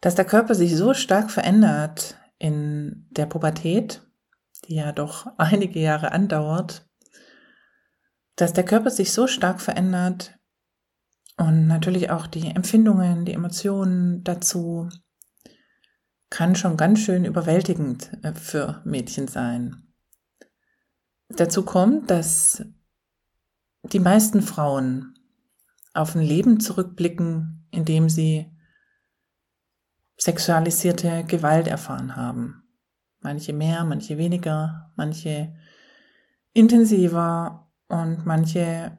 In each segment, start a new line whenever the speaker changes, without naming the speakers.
dass der Körper sich so stark verändert in der Pubertät, die ja doch einige Jahre andauert, dass der Körper sich so stark verändert und natürlich auch die Empfindungen, die Emotionen dazu kann schon ganz schön überwältigend äh, für Mädchen sein. Dazu kommt, dass die meisten Frauen auf ein Leben zurückblicken, in dem sie sexualisierte Gewalt erfahren haben. Manche mehr, manche weniger, manche intensiver und manche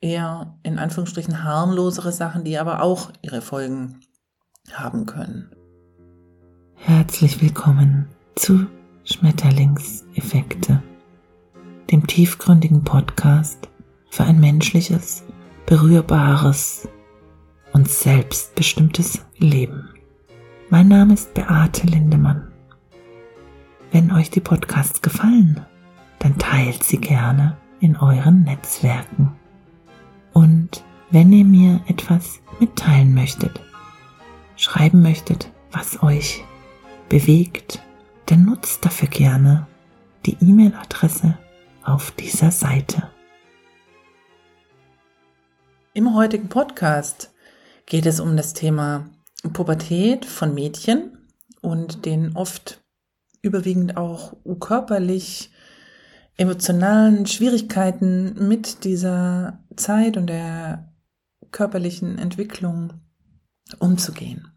eher in Anführungsstrichen harmlosere Sachen, die aber auch ihre Folgen haben können.
Herzlich willkommen zu Schmetterlingseffekte, dem tiefgründigen Podcast für ein menschliches, berührbares und selbstbestimmtes Leben. Mein Name ist Beate Lindemann. Wenn euch die Podcasts gefallen, dann teilt sie gerne in euren Netzwerken. Und wenn ihr mir etwas mitteilen möchtet, schreiben möchtet, was euch bewegt, dann nutzt dafür gerne die E-Mail-Adresse auf dieser Seite.
Im heutigen Podcast geht es um das Thema Pubertät von Mädchen und den oft überwiegend auch körperlich emotionalen Schwierigkeiten mit dieser Zeit und der körperlichen Entwicklung umzugehen.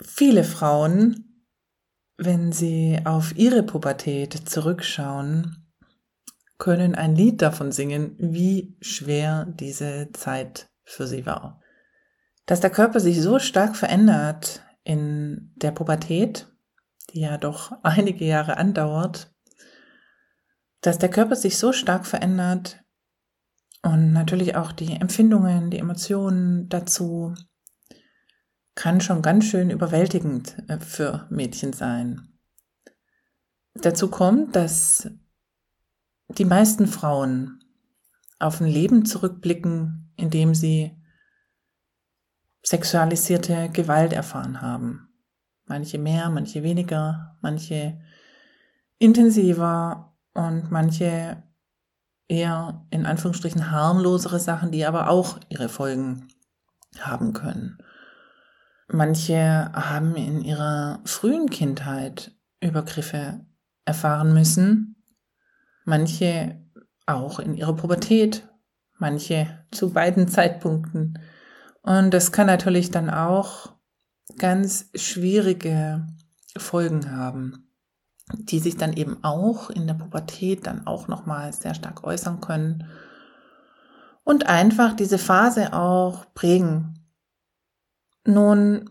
Viele Frauen, wenn sie auf ihre Pubertät zurückschauen, können ein Lied davon singen, wie schwer diese Zeit für sie war dass der Körper sich so stark verändert in der Pubertät, die ja doch einige Jahre andauert, dass der Körper sich so stark verändert und natürlich auch die Empfindungen, die Emotionen dazu kann schon ganz schön überwältigend äh, für Mädchen sein. Dazu kommt, dass die meisten Frauen auf ein Leben zurückblicken, in dem sie sexualisierte Gewalt erfahren haben. Manche mehr, manche weniger, manche intensiver und manche eher in Anführungsstrichen harmlosere Sachen, die aber auch ihre Folgen haben können. Manche haben in ihrer frühen Kindheit Übergriffe erfahren müssen, manche auch in ihrer Pubertät, manche zu beiden Zeitpunkten und das kann natürlich dann auch ganz schwierige Folgen haben, die sich dann eben auch in der Pubertät dann auch nochmal sehr stark äußern können und einfach diese Phase auch prägen. Nun,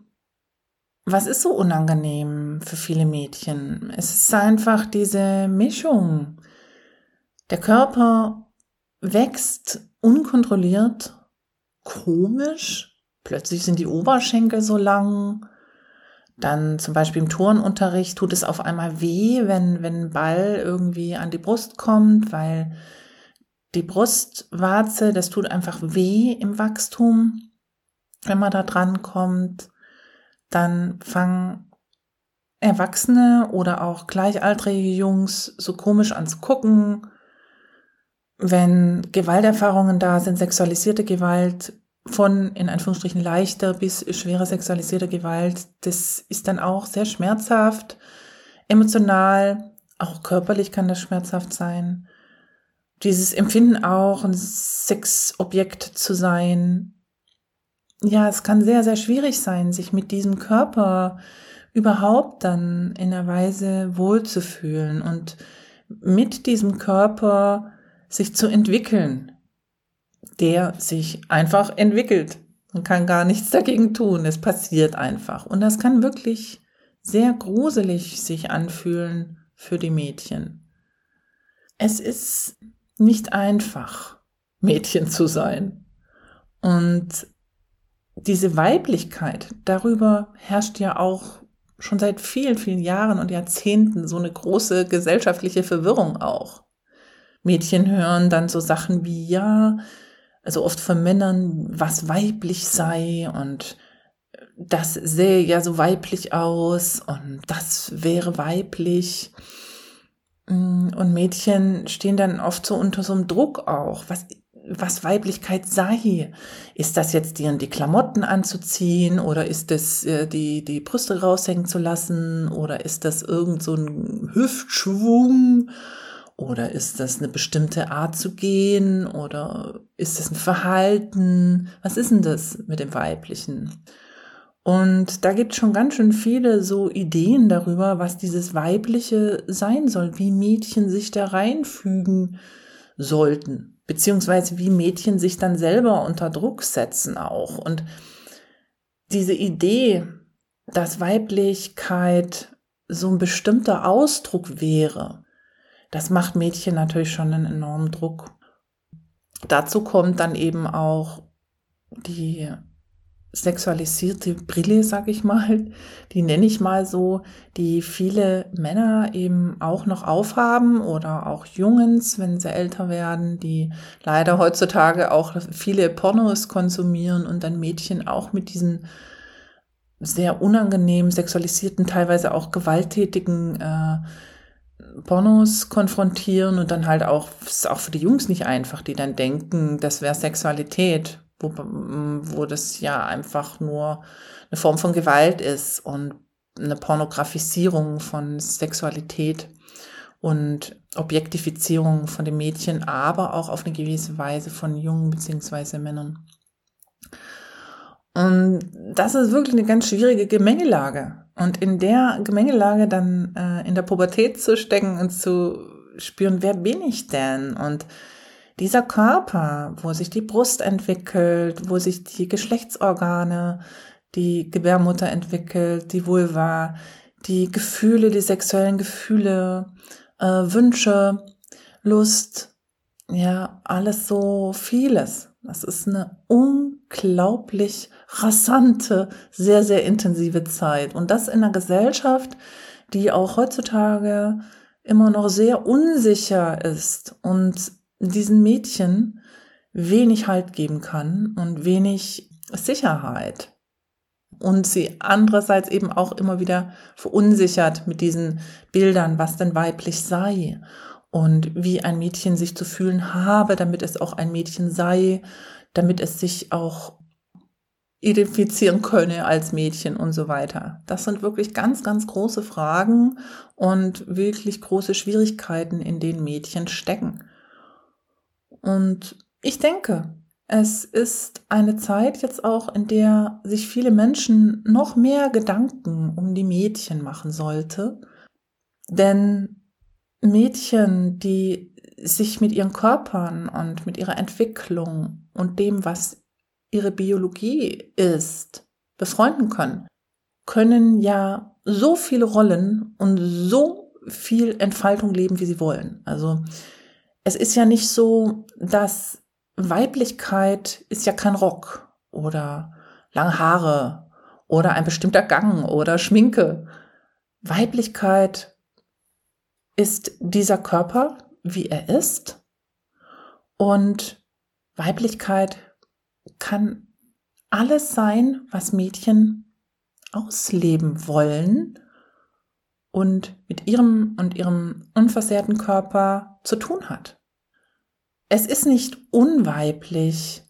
was ist so unangenehm für viele Mädchen? Es ist einfach diese Mischung. Der Körper wächst unkontrolliert komisch. Plötzlich sind die Oberschenkel so lang. Dann zum Beispiel im Turnunterricht tut es auf einmal weh, wenn, wenn ein Ball irgendwie an die Brust kommt, weil die Brustwarze, das tut einfach weh im Wachstum, wenn man da dran kommt. Dann fangen Erwachsene oder auch gleichaltrige Jungs so komisch an zu gucken wenn Gewalterfahrungen da sind, sexualisierte Gewalt von in Anführungsstrichen leichter bis schwerer sexualisierter Gewalt, das ist dann auch sehr schmerzhaft, emotional, auch körperlich kann das schmerzhaft sein. Dieses Empfinden auch, ein Sexobjekt zu sein. Ja, es kann sehr, sehr schwierig sein, sich mit diesem Körper überhaupt dann in einer Weise wohlzufühlen und mit diesem Körper sich zu entwickeln, der sich einfach entwickelt. Man kann gar nichts dagegen tun. Es passiert einfach. Und das kann wirklich sehr gruselig sich anfühlen für die Mädchen. Es ist nicht einfach, Mädchen zu sein. Und diese Weiblichkeit, darüber herrscht ja auch schon seit vielen, vielen Jahren und Jahrzehnten so eine große gesellschaftliche Verwirrung auch. Mädchen hören dann so Sachen wie, ja, also oft von Männern, was weiblich sei und das sähe ja so weiblich aus und das wäre weiblich. Mm, und Mädchen stehen dann oft so unter so einem Druck auch. Was, was Weiblichkeit sei. Ist das jetzt die, die Klamotten anzuziehen oder ist das äh, die, die Brüste raushängen zu lassen oder ist das irgend so ein Hüftschwung oder ist das eine bestimmte Art zu gehen oder ist das ein Verhalten? Was ist denn das mit dem Weiblichen? Und da gibt es schon ganz schön viele so Ideen darüber, was dieses Weibliche sein soll, wie Mädchen sich da reinfügen sollten beziehungsweise wie Mädchen sich dann selber unter Druck setzen auch. Und diese Idee, dass Weiblichkeit so ein bestimmter Ausdruck wäre, das macht Mädchen natürlich schon einen enormen Druck. Dazu kommt dann eben auch die sexualisierte Brille, sag ich mal, die nenne ich mal so, die viele Männer eben auch noch aufhaben oder auch Jungens, wenn sie älter werden, die leider heutzutage auch viele Pornos konsumieren und dann Mädchen auch mit diesen sehr unangenehmen, sexualisierten, teilweise auch gewalttätigen äh, Pornos konfrontieren und dann halt auch, ist auch für die Jungs nicht einfach, die dann denken, das wäre Sexualität wo, wo das ja einfach nur eine Form von Gewalt ist und eine Pornografisierung von Sexualität und Objektifizierung von den Mädchen, aber auch auf eine gewisse Weise von Jungen beziehungsweise Männern. Und das ist wirklich eine ganz schwierige Gemengelage. Und in der Gemengelage dann äh, in der Pubertät zu stecken und zu spüren, wer bin ich denn? Und dieser Körper, wo sich die Brust entwickelt, wo sich die Geschlechtsorgane, die Gebärmutter entwickelt, die Vulva, die Gefühle, die sexuellen Gefühle, äh, Wünsche, Lust, ja, alles so vieles. Das ist eine unglaublich rasante, sehr, sehr intensive Zeit. Und das in einer Gesellschaft, die auch heutzutage immer noch sehr unsicher ist und diesen Mädchen wenig Halt geben kann und wenig Sicherheit. Und sie andererseits eben auch immer wieder verunsichert mit diesen Bildern, was denn weiblich sei und wie ein Mädchen sich zu fühlen habe, damit es auch ein Mädchen sei, damit es sich auch identifizieren könne als Mädchen und so weiter. Das sind wirklich ganz, ganz große Fragen und wirklich große Schwierigkeiten, in denen Mädchen stecken. Und ich denke, es ist eine Zeit jetzt auch, in der sich viele Menschen noch mehr Gedanken um die Mädchen machen sollte. Denn Mädchen, die sich mit ihren Körpern und mit ihrer Entwicklung und dem, was ihre Biologie ist, befreunden können, können ja so viele Rollen und so viel Entfaltung leben, wie sie wollen. Also es ist ja nicht so, dass Weiblichkeit ist ja kein Rock oder lange Haare oder ein bestimmter Gang oder Schminke. Weiblichkeit ist dieser Körper, wie er ist. Und Weiblichkeit kann alles sein, was Mädchen ausleben wollen und mit ihrem und ihrem unversehrten Körper zu tun hat. Es ist nicht unweiblich,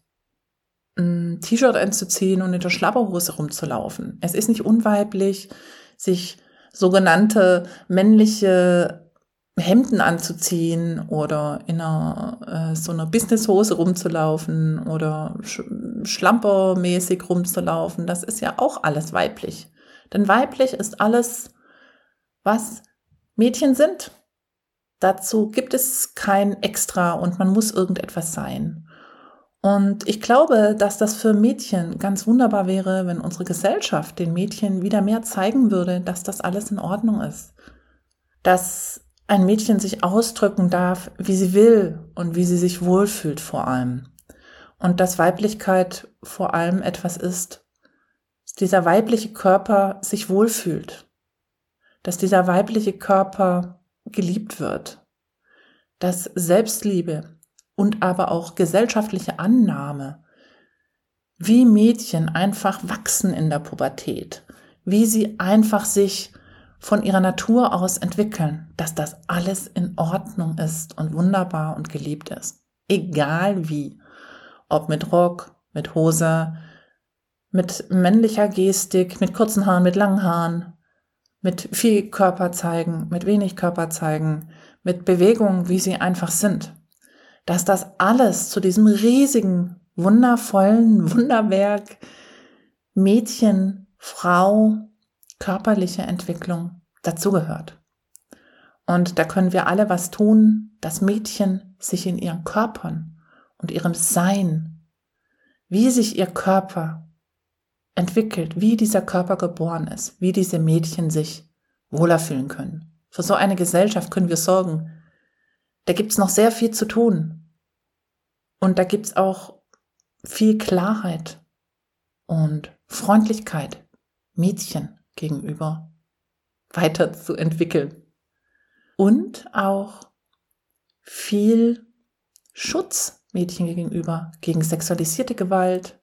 ein T-Shirt anzuziehen und in der Schlabberhose rumzulaufen. Es ist nicht unweiblich, sich sogenannte männliche Hemden anzuziehen oder in einer äh, so einer Businesshose rumzulaufen oder sch schlampermäßig rumzulaufen. Das ist ja auch alles weiblich. Denn weiblich ist alles was Mädchen sind. Dazu gibt es kein Extra und man muss irgendetwas sein. Und ich glaube, dass das für Mädchen ganz wunderbar wäre, wenn unsere Gesellschaft den Mädchen wieder mehr zeigen würde, dass das alles in Ordnung ist. Dass ein Mädchen sich ausdrücken darf, wie sie will und wie sie sich wohlfühlt vor allem. Und dass Weiblichkeit vor allem etwas ist, dass dieser weibliche Körper sich wohlfühlt dass dieser weibliche Körper geliebt wird, dass Selbstliebe und aber auch gesellschaftliche Annahme wie Mädchen einfach wachsen in der Pubertät, wie sie einfach sich von ihrer Natur aus entwickeln, dass das alles in Ordnung ist und wunderbar und geliebt ist. Egal wie. Ob mit Rock, mit Hose, mit männlicher Gestik, mit kurzen Haaren, mit langen Haaren, mit viel Körper zeigen, mit wenig Körper zeigen, mit Bewegungen, wie sie einfach sind. Dass das alles zu diesem riesigen, wundervollen Wunderwerk Mädchen, Frau, körperliche Entwicklung dazugehört. Und da können wir alle was tun, dass Mädchen sich in ihren Körpern und ihrem Sein, wie sich ihr Körper entwickelt, wie dieser Körper geboren ist, wie diese Mädchen sich wohler fühlen können. Für so eine Gesellschaft können wir sorgen. Da gibt's noch sehr viel zu tun. Und da gibt's auch viel Klarheit und Freundlichkeit Mädchen gegenüber weiterzuentwickeln. Und auch viel Schutz Mädchen gegenüber, gegen sexualisierte Gewalt,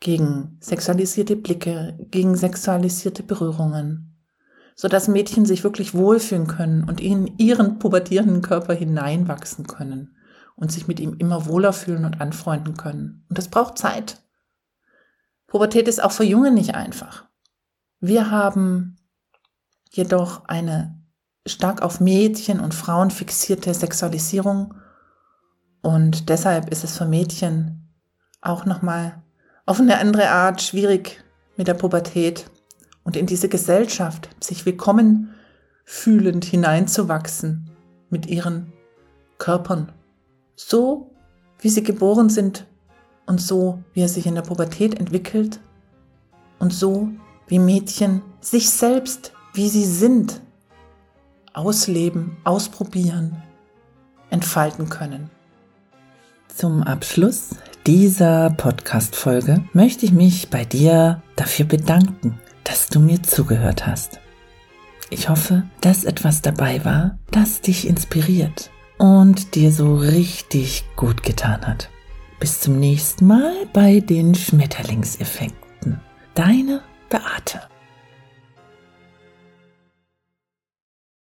gegen sexualisierte Blicke, gegen sexualisierte Berührungen, so dass Mädchen sich wirklich wohlfühlen können und in ihren pubertierenden Körper hineinwachsen können und sich mit ihm immer wohler fühlen und anfreunden können. Und das braucht Zeit. Pubertät ist auch für Junge nicht einfach. Wir haben jedoch eine stark auf Mädchen und Frauen fixierte Sexualisierung und deshalb ist es für Mädchen auch nochmal auf eine andere Art schwierig mit der Pubertät und in diese Gesellschaft sich willkommen fühlend hineinzuwachsen mit ihren Körpern. So wie sie geboren sind und so wie er sich in der Pubertät entwickelt und so wie Mädchen sich selbst, wie sie sind, ausleben, ausprobieren, entfalten können.
Zum Abschluss dieser Podcast-Folge möchte ich mich bei dir dafür bedanken, dass du mir zugehört hast. Ich hoffe, dass etwas dabei war, das dich inspiriert und dir so richtig gut getan hat. Bis zum nächsten Mal bei den Schmetterlingseffekten. Deine Beate.